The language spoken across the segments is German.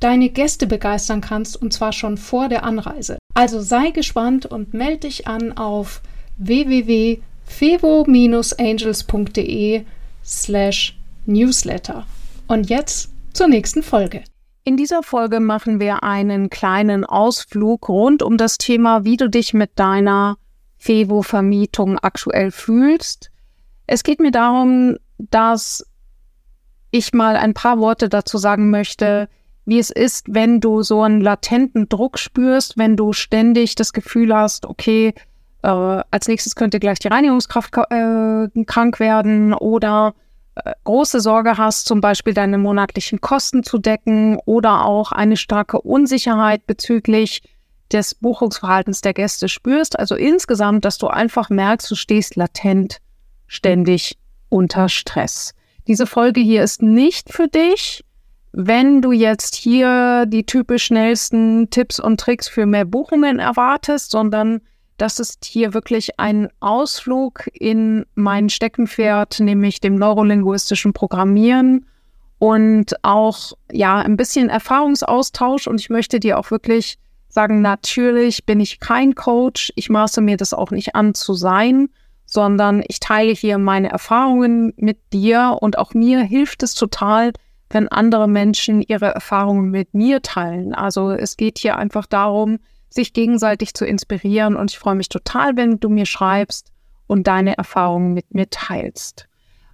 deine Gäste begeistern kannst, und zwar schon vor der Anreise. Also sei gespannt und melde dich an auf www.fevo-angels.de slash newsletter. Und jetzt zur nächsten Folge. In dieser Folge machen wir einen kleinen Ausflug rund um das Thema, wie du dich mit deiner Fevo-Vermietung aktuell fühlst. Es geht mir darum, dass ich mal ein paar Worte dazu sagen möchte, wie es ist, wenn du so einen latenten Druck spürst, wenn du ständig das Gefühl hast, okay, äh, als nächstes könnte gleich die Reinigungskraft äh, krank werden oder große Sorge hast, zum Beispiel deine monatlichen Kosten zu decken oder auch eine starke Unsicherheit bezüglich des Buchungsverhaltens der Gäste spürst. Also insgesamt, dass du einfach merkst, du stehst latent ständig unter Stress. Diese Folge hier ist nicht für dich. Wenn du jetzt hier die typisch schnellsten Tipps und Tricks für mehr Buchungen erwartest, sondern das ist hier wirklich ein Ausflug in mein Steckenpferd, nämlich dem neurolinguistischen Programmieren und auch ja ein bisschen Erfahrungsaustausch. Und ich möchte dir auch wirklich sagen, natürlich bin ich kein Coach. Ich maße mir das auch nicht an zu sein, sondern ich teile hier meine Erfahrungen mit dir und auch mir hilft es total, wenn andere Menschen ihre Erfahrungen mit mir teilen. Also es geht hier einfach darum, sich gegenseitig zu inspirieren. Und ich freue mich total, wenn du mir schreibst und deine Erfahrungen mit mir teilst.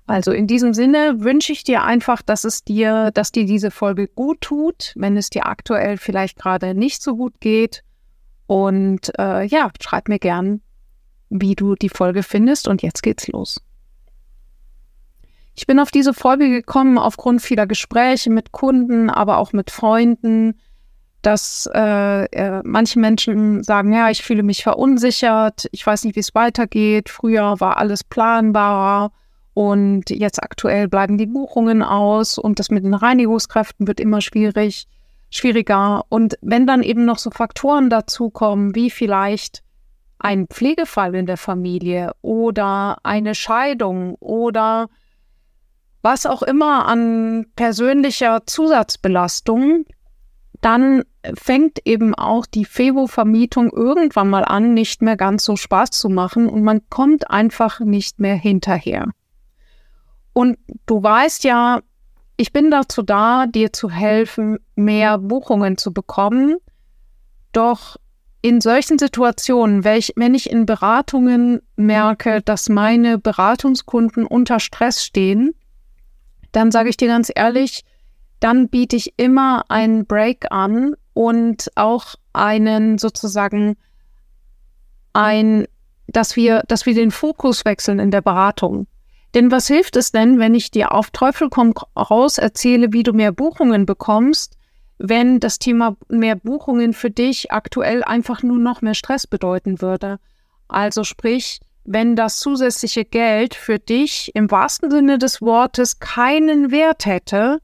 Also in diesem Sinne wünsche ich dir einfach, dass es dir, dass dir diese Folge gut tut, wenn es dir aktuell vielleicht gerade nicht so gut geht. Und äh, ja, schreib mir gern, wie du die Folge findest. Und jetzt geht's los. Ich bin auf diese Folge gekommen aufgrund vieler Gespräche mit Kunden, aber auch mit Freunden, dass äh, äh, manche Menschen sagen, ja, ich fühle mich verunsichert, ich weiß nicht, wie es weitergeht. Früher war alles planbarer und jetzt aktuell bleiben die Buchungen aus und das mit den Reinigungskräften wird immer schwierig, schwieriger. Und wenn dann eben noch so Faktoren dazukommen, wie vielleicht ein Pflegefall in der Familie oder eine Scheidung oder was auch immer an persönlicher Zusatzbelastung, dann fängt eben auch die Fevo-Vermietung irgendwann mal an, nicht mehr ganz so Spaß zu machen und man kommt einfach nicht mehr hinterher. Und du weißt ja, ich bin dazu da, dir zu helfen, mehr Buchungen zu bekommen. Doch in solchen Situationen, wenn ich in Beratungen merke, dass meine Beratungskunden unter Stress stehen, dann sage ich dir ganz ehrlich, dann biete ich immer einen Break an und auch einen sozusagen ein, dass wir, dass wir den Fokus wechseln in der Beratung. Denn was hilft es denn, wenn ich dir auf Teufel komm raus erzähle, wie du mehr Buchungen bekommst, wenn das Thema mehr Buchungen für dich aktuell einfach nur noch mehr Stress bedeuten würde? Also sprich, wenn das zusätzliche Geld für dich im wahrsten Sinne des Wortes keinen Wert hätte,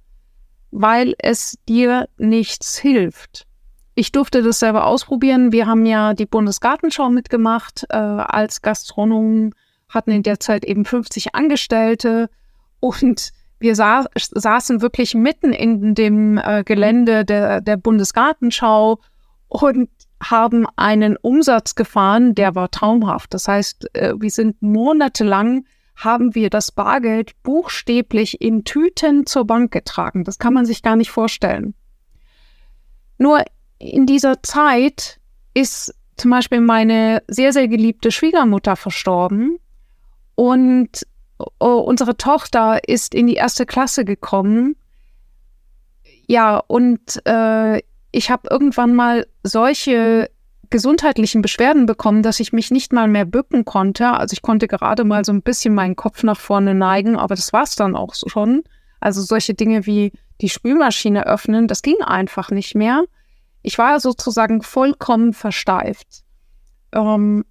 weil es dir nichts hilft. Ich durfte das selber ausprobieren. Wir haben ja die Bundesgartenschau mitgemacht äh, als Gastronomen, hatten in der Zeit eben 50 Angestellte und wir sa saßen wirklich mitten in dem äh, Gelände der, der Bundesgartenschau und haben einen Umsatz gefahren, der war traumhaft. Das heißt, äh, wir sind monatelang haben wir das Bargeld buchstäblich in Tüten zur Bank getragen. Das kann man sich gar nicht vorstellen. Nur in dieser Zeit ist zum Beispiel meine sehr, sehr geliebte Schwiegermutter verstorben und oh, unsere Tochter ist in die erste Klasse gekommen. Ja, und äh, ich habe irgendwann mal solche gesundheitlichen Beschwerden bekommen, dass ich mich nicht mal mehr bücken konnte. Also ich konnte gerade mal so ein bisschen meinen Kopf nach vorne neigen, aber das war es dann auch schon. Also solche Dinge wie die Spülmaschine öffnen, das ging einfach nicht mehr. Ich war sozusagen vollkommen versteift. Ähm,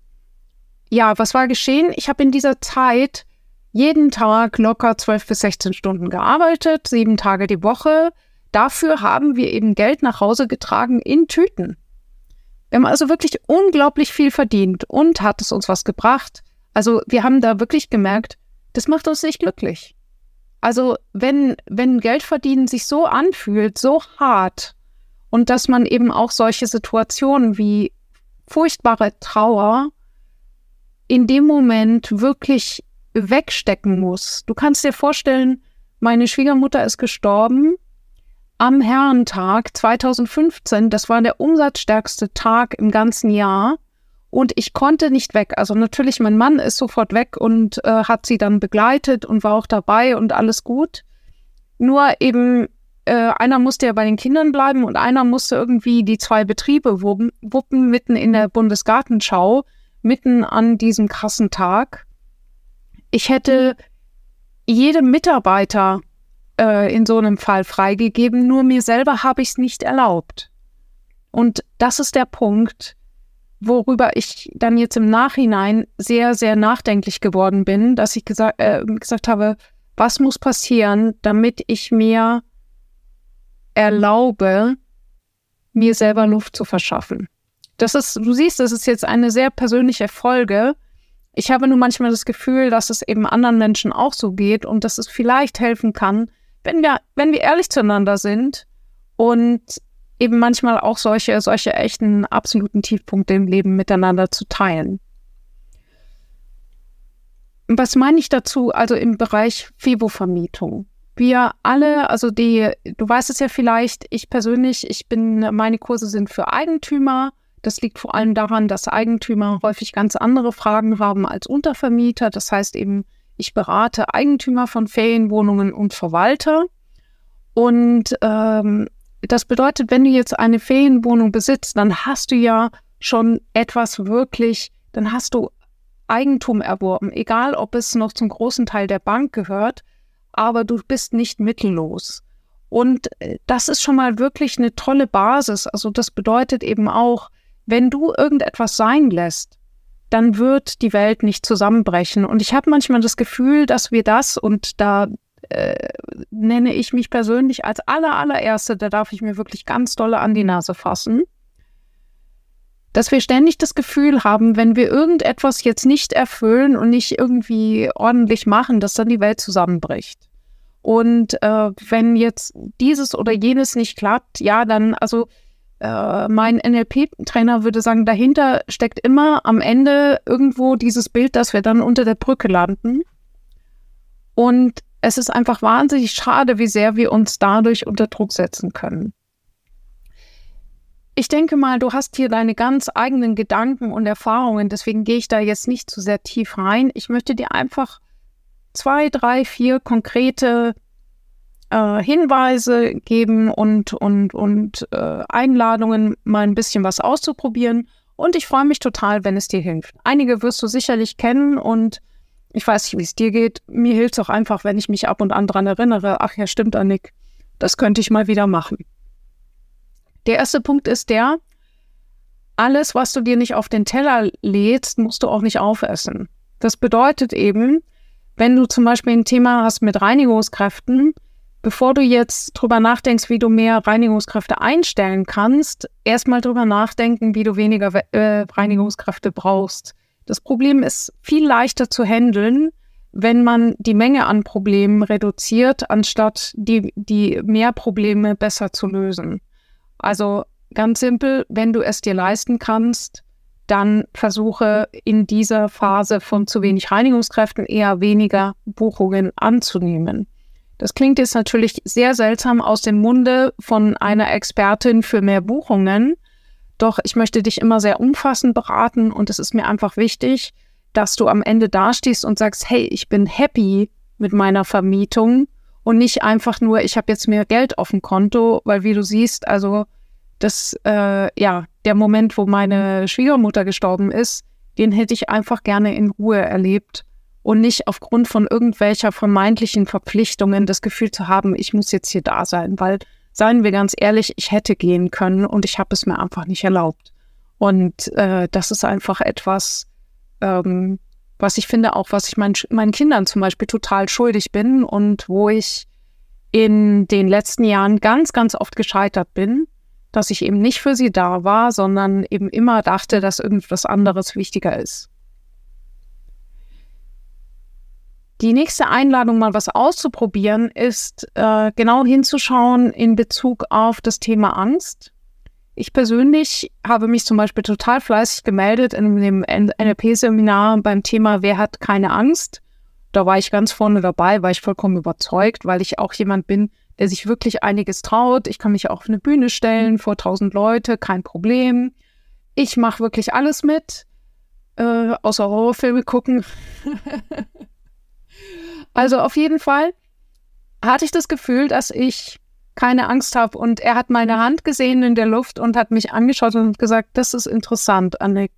ja, was war geschehen? Ich habe in dieser Zeit jeden Tag locker 12 bis 16 Stunden gearbeitet, sieben Tage die Woche. Dafür haben wir eben Geld nach Hause getragen in Tüten. Wir haben also wirklich unglaublich viel verdient und hat es uns was gebracht. Also wir haben da wirklich gemerkt, das macht uns nicht glücklich. Also wenn, wenn Geld verdienen sich so anfühlt, so hart und dass man eben auch solche Situationen wie furchtbare Trauer in dem Moment wirklich wegstecken muss. Du kannst dir vorstellen, meine Schwiegermutter ist gestorben am Herrentag 2015. Das war der umsatzstärkste Tag im ganzen Jahr. Und ich konnte nicht weg. Also natürlich, mein Mann ist sofort weg und äh, hat sie dann begleitet und war auch dabei und alles gut. Nur eben, äh, einer musste ja bei den Kindern bleiben und einer musste irgendwie die zwei Betriebe wuppen, wuppen mitten in der Bundesgartenschau, mitten an diesem krassen Tag. Ich hätte jedem Mitarbeiter äh, in so einem Fall freigegeben, nur mir selber habe ich es nicht erlaubt. Und das ist der Punkt, worüber ich dann jetzt im Nachhinein sehr, sehr nachdenklich geworden bin, dass ich gesa äh, gesagt habe, was muss passieren, damit ich mir erlaube, mir selber Luft zu verschaffen. Das ist, du siehst, das ist jetzt eine sehr persönliche Folge. Ich habe nur manchmal das Gefühl, dass es eben anderen Menschen auch so geht und dass es vielleicht helfen kann, wenn wir, wenn wir ehrlich zueinander sind und eben manchmal auch solche, solche echten absoluten Tiefpunkte im Leben miteinander zu teilen. Was meine ich dazu? Also im Bereich FIBO-Vermietung. Wir alle, also die, du weißt es ja vielleicht, ich persönlich, ich bin, meine Kurse sind für Eigentümer. Das liegt vor allem daran, dass Eigentümer häufig ganz andere Fragen haben als Untervermieter. Das heißt eben, ich berate Eigentümer von Ferienwohnungen und Verwalter. Und ähm, das bedeutet, wenn du jetzt eine Ferienwohnung besitzt, dann hast du ja schon etwas wirklich, dann hast du Eigentum erworben, egal ob es noch zum großen Teil der Bank gehört, aber du bist nicht mittellos. Und äh, das ist schon mal wirklich eine tolle Basis. Also das bedeutet eben auch, wenn du irgendetwas sein lässt, dann wird die Welt nicht zusammenbrechen. Und ich habe manchmal das Gefühl, dass wir das, und da äh, nenne ich mich persönlich als aller, allererste, da darf ich mir wirklich ganz dolle an die Nase fassen, dass wir ständig das Gefühl haben, wenn wir irgendetwas jetzt nicht erfüllen und nicht irgendwie ordentlich machen, dass dann die Welt zusammenbricht. Und äh, wenn jetzt dieses oder jenes nicht klappt, ja, dann, also äh, mein NLP-Trainer würde sagen, dahinter steckt immer am Ende irgendwo dieses Bild, dass wir dann unter der Brücke landen. Und es ist einfach wahnsinnig schade, wie sehr wir uns dadurch unter Druck setzen können. Ich denke mal, du hast hier deine ganz eigenen Gedanken und Erfahrungen, deswegen gehe ich da jetzt nicht zu sehr tief rein. Ich möchte dir einfach zwei, drei, vier konkrete äh, Hinweise geben und, und, und äh, Einladungen, mal ein bisschen was auszuprobieren. Und ich freue mich total, wenn es dir hilft. Einige wirst du sicherlich kennen und ich weiß nicht, wie es dir geht. Mir hilft es auch einfach, wenn ich mich ab und an daran erinnere, ach ja, stimmt, Annick, das könnte ich mal wieder machen. Der erste Punkt ist der, alles, was du dir nicht auf den Teller lädst, musst du auch nicht aufessen. Das bedeutet eben, wenn du zum Beispiel ein Thema hast mit Reinigungskräften, bevor du jetzt drüber nachdenkst, wie du mehr Reinigungskräfte einstellen kannst, erstmal drüber nachdenken, wie du weniger äh, Reinigungskräfte brauchst. Das Problem ist viel leichter zu handeln, wenn man die Menge an Problemen reduziert, anstatt die, die mehr Probleme besser zu lösen. Also ganz simpel, wenn du es dir leisten kannst, dann versuche in dieser Phase von zu wenig Reinigungskräften eher weniger Buchungen anzunehmen. Das klingt jetzt natürlich sehr seltsam aus dem Munde von einer Expertin für mehr Buchungen, doch ich möchte dich immer sehr umfassend beraten und es ist mir einfach wichtig, dass du am Ende dastehst und sagst, hey, ich bin happy mit meiner Vermietung und nicht einfach nur, ich habe jetzt mehr Geld auf dem Konto, weil wie du siehst, also das, äh, ja, der Moment, wo meine Schwiegermutter gestorben ist, den hätte ich einfach gerne in Ruhe erlebt und nicht aufgrund von irgendwelcher vermeintlichen Verpflichtungen das Gefühl zu haben, ich muss jetzt hier da sein, weil seien wir ganz ehrlich, ich hätte gehen können und ich habe es mir einfach nicht erlaubt. Und äh, das ist einfach etwas, ähm, was ich finde, auch was ich mein, meinen Kindern zum Beispiel total schuldig bin und wo ich in den letzten Jahren ganz, ganz oft gescheitert bin, dass ich eben nicht für sie da war, sondern eben immer dachte, dass irgendwas anderes wichtiger ist. Die nächste Einladung, mal was auszuprobieren, ist äh, genau hinzuschauen in Bezug auf das Thema Angst. Ich persönlich habe mich zum Beispiel total fleißig gemeldet in dem NLP-Seminar beim Thema Wer hat keine Angst? Da war ich ganz vorne dabei, war ich vollkommen überzeugt, weil ich auch jemand bin, der sich wirklich einiges traut. Ich kann mich auch auf eine Bühne stellen vor tausend Leute, kein Problem. Ich mache wirklich alles mit, äh, außer Horrorfilme gucken. also auf jeden Fall hatte ich das Gefühl, dass ich keine Angst habe. Und er hat meine Hand gesehen in der Luft und hat mich angeschaut und gesagt, das ist interessant, Annik.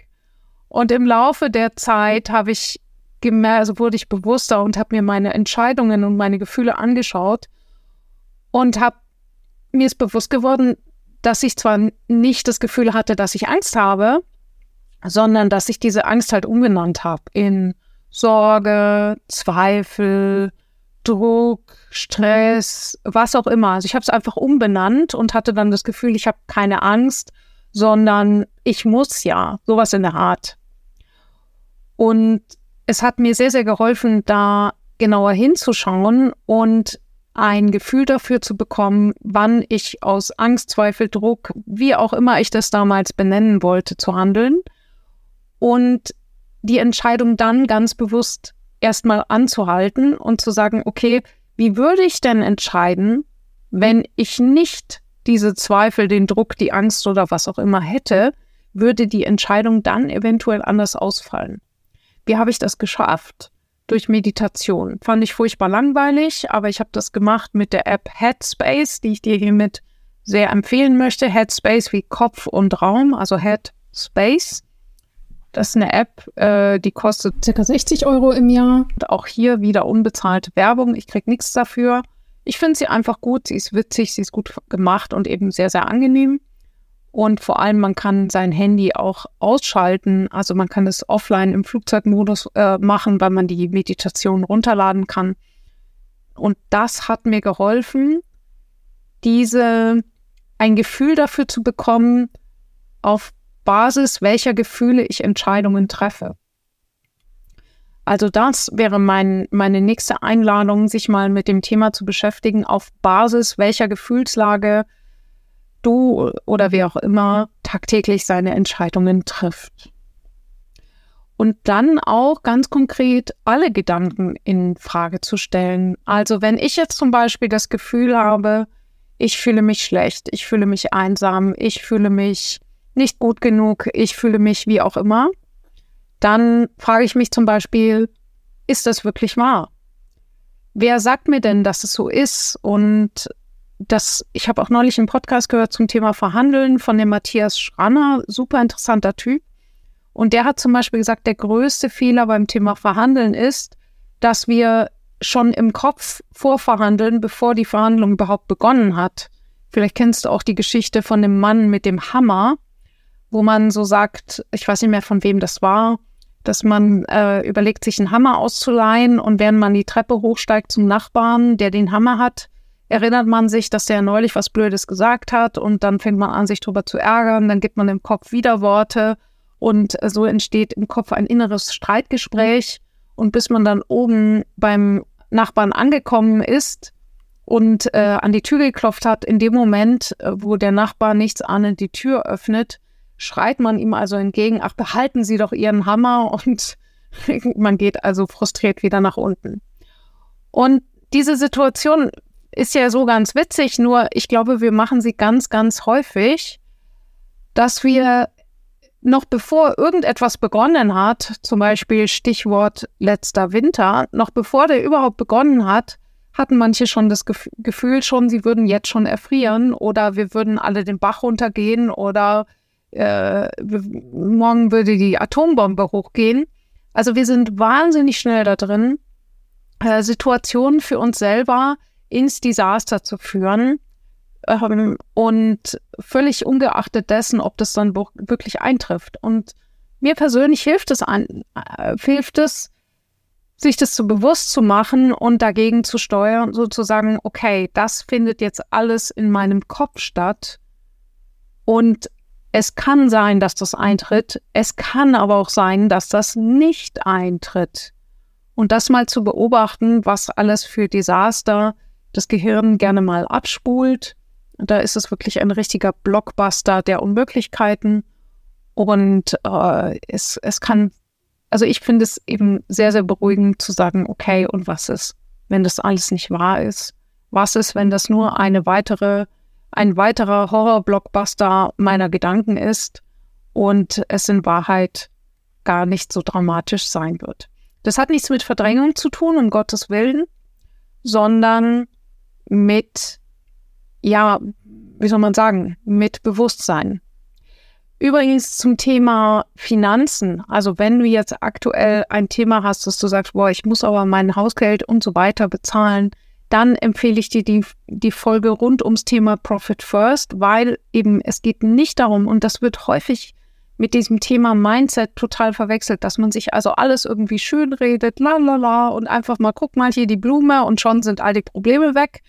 Und im Laufe der Zeit habe ich gemerkt, also wurde ich bewusster und habe mir meine Entscheidungen und meine Gefühle angeschaut und habe mir ist bewusst geworden, dass ich zwar nicht das Gefühl hatte, dass ich Angst habe, sondern dass ich diese Angst halt umbenannt habe in Sorge, Zweifel, Druck, Stress, was auch immer. Also ich habe es einfach umbenannt und hatte dann das Gefühl, ich habe keine Angst, sondern ich muss ja, sowas in der Art. Und es hat mir sehr, sehr geholfen, da genauer hinzuschauen und ein Gefühl dafür zu bekommen, wann ich aus Angst, Zweifel, Druck, wie auch immer ich das damals benennen wollte, zu handeln und die Entscheidung dann ganz bewusst erstmal anzuhalten und zu sagen, okay, wie würde ich denn entscheiden, wenn ich nicht diese Zweifel, den Druck, die Angst oder was auch immer hätte, würde die Entscheidung dann eventuell anders ausfallen. Wie habe ich das geschafft? Durch Meditation. Fand ich furchtbar langweilig, aber ich habe das gemacht mit der App Headspace, die ich dir hiermit sehr empfehlen möchte. Headspace wie Kopf und Raum, also Headspace. Das ist eine App, äh, die kostet ca. 60 Euro im Jahr. Und auch hier wieder unbezahlte Werbung. Ich kriege nichts dafür. Ich finde sie einfach gut. Sie ist witzig, sie ist gut gemacht und eben sehr, sehr angenehm. Und vor allem, man kann sein Handy auch ausschalten. Also man kann es offline im Flugzeugmodus äh, machen, weil man die Meditation runterladen kann. Und das hat mir geholfen, diese ein Gefühl dafür zu bekommen, auf Basis welcher Gefühle ich Entscheidungen treffe. Also das wäre mein, meine nächste Einladung, sich mal mit dem Thema zu beschäftigen, auf Basis welcher Gefühlslage du oder wer auch immer tagtäglich seine Entscheidungen trifft. Und dann auch ganz konkret alle Gedanken in Frage zu stellen. Also wenn ich jetzt zum Beispiel das Gefühl habe, ich fühle mich schlecht, ich fühle mich einsam, ich fühle mich nicht gut genug, ich fühle mich wie auch immer, dann frage ich mich zum Beispiel, ist das wirklich wahr? Wer sagt mir denn, dass es so ist? Und das, ich habe auch neulich einen Podcast gehört zum Thema Verhandeln von dem Matthias Schranner, super interessanter Typ. Und der hat zum Beispiel gesagt, der größte Fehler beim Thema Verhandeln ist, dass wir schon im Kopf vorverhandeln, bevor die Verhandlung überhaupt begonnen hat. Vielleicht kennst du auch die Geschichte von dem Mann mit dem Hammer, wo man so sagt, ich weiß nicht mehr von wem das war, dass man äh, überlegt, sich einen Hammer auszuleihen und während man die Treppe hochsteigt zum Nachbarn, der den Hammer hat, erinnert man sich, dass der neulich was Blödes gesagt hat und dann fängt man an, sich drüber zu ärgern, dann gibt man im Kopf Widerworte und so entsteht im Kopf ein inneres Streitgespräch und bis man dann oben beim Nachbarn angekommen ist und äh, an die Tür geklopft hat, in dem Moment, äh, wo der Nachbar nichts ahnend die Tür öffnet, schreit man ihm also entgegen, ach, behalten Sie doch Ihren Hammer und man geht also frustriert wieder nach unten. Und diese Situation ist ja so ganz witzig, nur ich glaube, wir machen sie ganz, ganz häufig, dass wir noch bevor irgendetwas begonnen hat, zum Beispiel Stichwort letzter Winter, noch bevor der überhaupt begonnen hat, hatten manche schon das Gefühl schon, sie würden jetzt schon erfrieren oder wir würden alle den Bach runtergehen oder äh, morgen würde die Atombombe hochgehen. Also wir sind wahnsinnig schnell da drin, äh, Situationen für uns selber ins Desaster zu führen, ähm, und völlig ungeachtet dessen, ob das dann wirklich eintrifft. Und mir persönlich hilft es, an, äh, hilft es, sich das so bewusst zu machen und dagegen zu steuern, sozusagen, okay, das findet jetzt alles in meinem Kopf statt. Und es kann sein, dass das eintritt. Es kann aber auch sein, dass das nicht eintritt. Und das mal zu beobachten, was alles für Desaster das Gehirn gerne mal abspult. Da ist es wirklich ein richtiger Blockbuster der Unmöglichkeiten. Und äh, es, es kann, also ich finde es eben sehr, sehr beruhigend zu sagen, okay, und was ist, wenn das alles nicht wahr ist? Was ist, wenn das nur eine weitere ein weiterer Horror-Blockbuster meiner Gedanken ist und es in Wahrheit gar nicht so dramatisch sein wird. Das hat nichts mit Verdrängung zu tun, um Gottes Willen, sondern mit, ja, wie soll man sagen, mit Bewusstsein. Übrigens zum Thema Finanzen. Also wenn du jetzt aktuell ein Thema hast, dass du sagst, boah, ich muss aber mein Hausgeld und so weiter bezahlen, dann empfehle ich dir die, die Folge rund ums Thema Profit First, weil eben es geht nicht darum, und das wird häufig mit diesem Thema Mindset total verwechselt, dass man sich also alles irgendwie schön redet, la la la, und einfach mal guck mal hier die Blume und schon sind all die Probleme weg,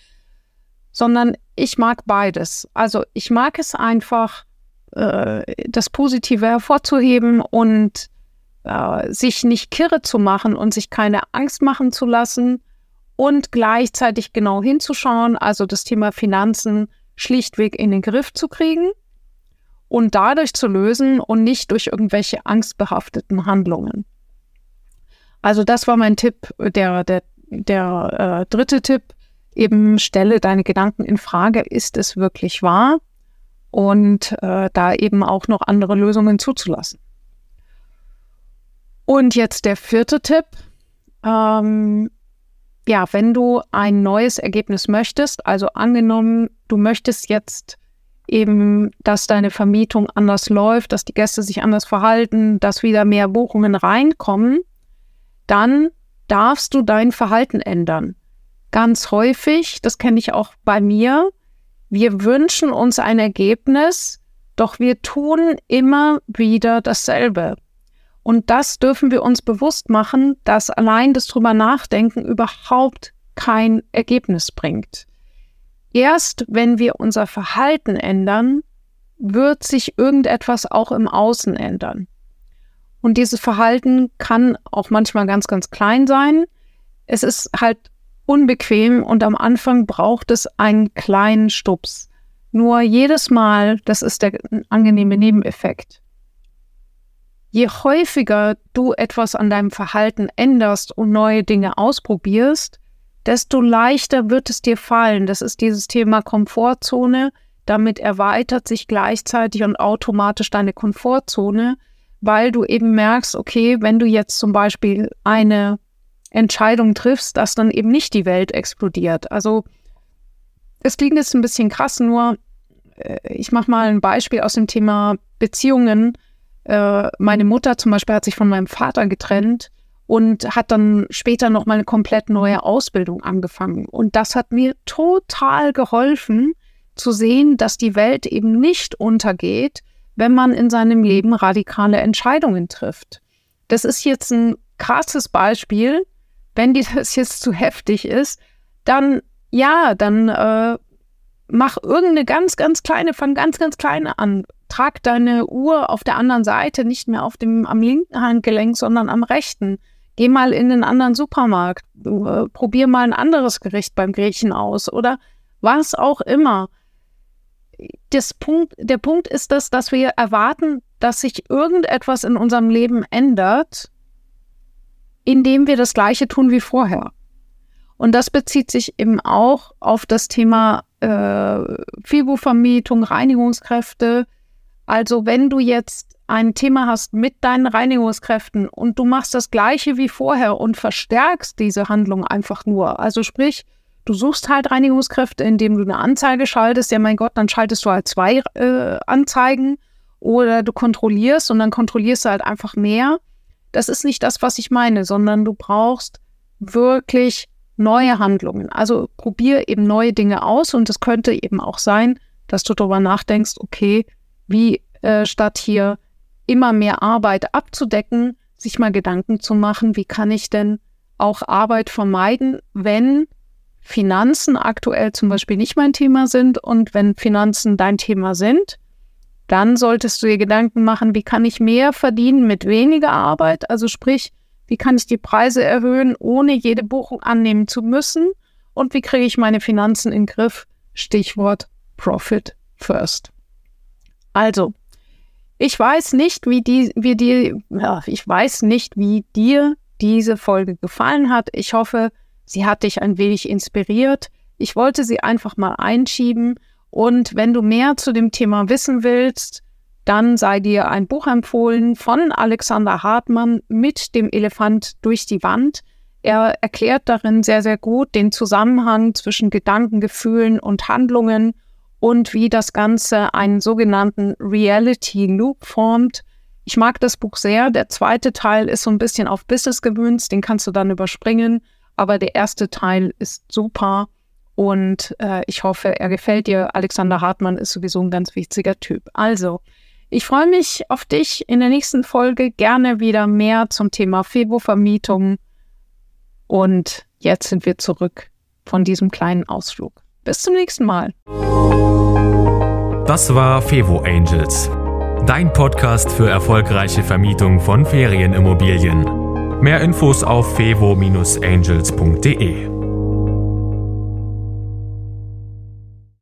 sondern ich mag beides. Also ich mag es einfach, äh, das Positive hervorzuheben und äh, sich nicht kirre zu machen und sich keine Angst machen zu lassen und gleichzeitig genau hinzuschauen, also das Thema Finanzen schlichtweg in den Griff zu kriegen und dadurch zu lösen und nicht durch irgendwelche angstbehafteten Handlungen. Also das war mein Tipp, der, der, der äh, dritte Tipp, eben stelle deine Gedanken in Frage, ist es wirklich wahr? Und äh, da eben auch noch andere Lösungen zuzulassen. Und jetzt der vierte Tipp, ähm, ja, wenn du ein neues Ergebnis möchtest, also angenommen, du möchtest jetzt eben, dass deine Vermietung anders läuft, dass die Gäste sich anders verhalten, dass wieder mehr Buchungen reinkommen, dann darfst du dein Verhalten ändern. Ganz häufig, das kenne ich auch bei mir, wir wünschen uns ein Ergebnis, doch wir tun immer wieder dasselbe. Und das dürfen wir uns bewusst machen, dass allein das drüber nachdenken überhaupt kein Ergebnis bringt. Erst wenn wir unser Verhalten ändern, wird sich irgendetwas auch im Außen ändern. Und dieses Verhalten kann auch manchmal ganz, ganz klein sein. Es ist halt unbequem und am Anfang braucht es einen kleinen Stups. Nur jedes Mal, das ist der angenehme Nebeneffekt, je häufiger du etwas an deinem Verhalten änderst und neue Dinge ausprobierst, desto leichter wird es dir fallen. Das ist dieses Thema Komfortzone. Damit erweitert sich gleichzeitig und automatisch deine Komfortzone, weil du eben merkst, okay, wenn du jetzt zum Beispiel eine Entscheidung triffst, dass dann eben nicht die Welt explodiert. Also es klingt jetzt ein bisschen krass, nur äh, ich mache mal ein Beispiel aus dem Thema Beziehungen. Äh, meine Mutter zum Beispiel hat sich von meinem Vater getrennt und hat dann später noch mal eine komplett neue Ausbildung angefangen. Und das hat mir total geholfen zu sehen, dass die Welt eben nicht untergeht, wenn man in seinem Leben radikale Entscheidungen trifft. Das ist jetzt ein krasses Beispiel. Wenn dir das jetzt zu heftig ist, dann ja, dann äh, mach irgendeine ganz, ganz kleine, fang ganz, ganz kleine an trag deine Uhr auf der anderen Seite, nicht mehr auf dem am linken Handgelenk, sondern am rechten. Geh mal in einen anderen Supermarkt, äh, probier mal ein anderes Gericht beim Griechen aus oder was auch immer. Das Punkt, der Punkt ist das, dass wir erwarten, dass sich irgendetwas in unserem Leben ändert, indem wir das Gleiche tun wie vorher. Und das bezieht sich eben auch auf das Thema äh, FIBO-Vermietung, Reinigungskräfte, also wenn du jetzt ein Thema hast mit deinen Reinigungskräften und du machst das gleiche wie vorher und verstärkst diese Handlung einfach nur, also sprich, du suchst halt Reinigungskräfte, indem du eine Anzeige schaltest, ja mein Gott, dann schaltest du halt zwei äh, Anzeigen oder du kontrollierst und dann kontrollierst du halt einfach mehr. Das ist nicht das, was ich meine, sondern du brauchst wirklich neue Handlungen. Also probier eben neue Dinge aus und es könnte eben auch sein, dass du darüber nachdenkst, okay, wie äh, statt hier immer mehr Arbeit abzudecken, sich mal Gedanken zu machen, wie kann ich denn auch Arbeit vermeiden, wenn Finanzen aktuell zum Beispiel nicht mein Thema sind und wenn Finanzen dein Thema sind, dann solltest du dir Gedanken machen, wie kann ich mehr verdienen mit weniger Arbeit? Also sprich, wie kann ich die Preise erhöhen, ohne jede Buchung annehmen zu müssen? Und wie kriege ich meine Finanzen in den Griff? Stichwort Profit First. Also, ich weiß nicht, wie die, wie die, ja, ich weiß nicht, wie dir diese Folge gefallen hat. Ich hoffe, sie hat dich ein wenig inspiriert. Ich wollte sie einfach mal einschieben. Und wenn du mehr zu dem Thema wissen willst, dann sei dir ein Buch empfohlen von Alexander Hartmann mit dem Elefant durch die Wand. Er erklärt darin sehr, sehr gut den Zusammenhang zwischen Gedanken, Gefühlen und Handlungen und wie das Ganze einen sogenannten Reality Loop formt. Ich mag das Buch sehr. Der zweite Teil ist so ein bisschen auf Business gewünscht, den kannst du dann überspringen. Aber der erste Teil ist super und äh, ich hoffe, er gefällt dir. Alexander Hartmann ist sowieso ein ganz wichtiger Typ. Also, ich freue mich auf dich in der nächsten Folge. Gerne wieder mehr zum Thema Febo-Vermietung. Und jetzt sind wir zurück von diesem kleinen Ausflug. Bis zum nächsten Mal. Das war Fevo Angels, dein Podcast für erfolgreiche Vermietung von Ferienimmobilien. Mehr Infos auf fevo-angels.de.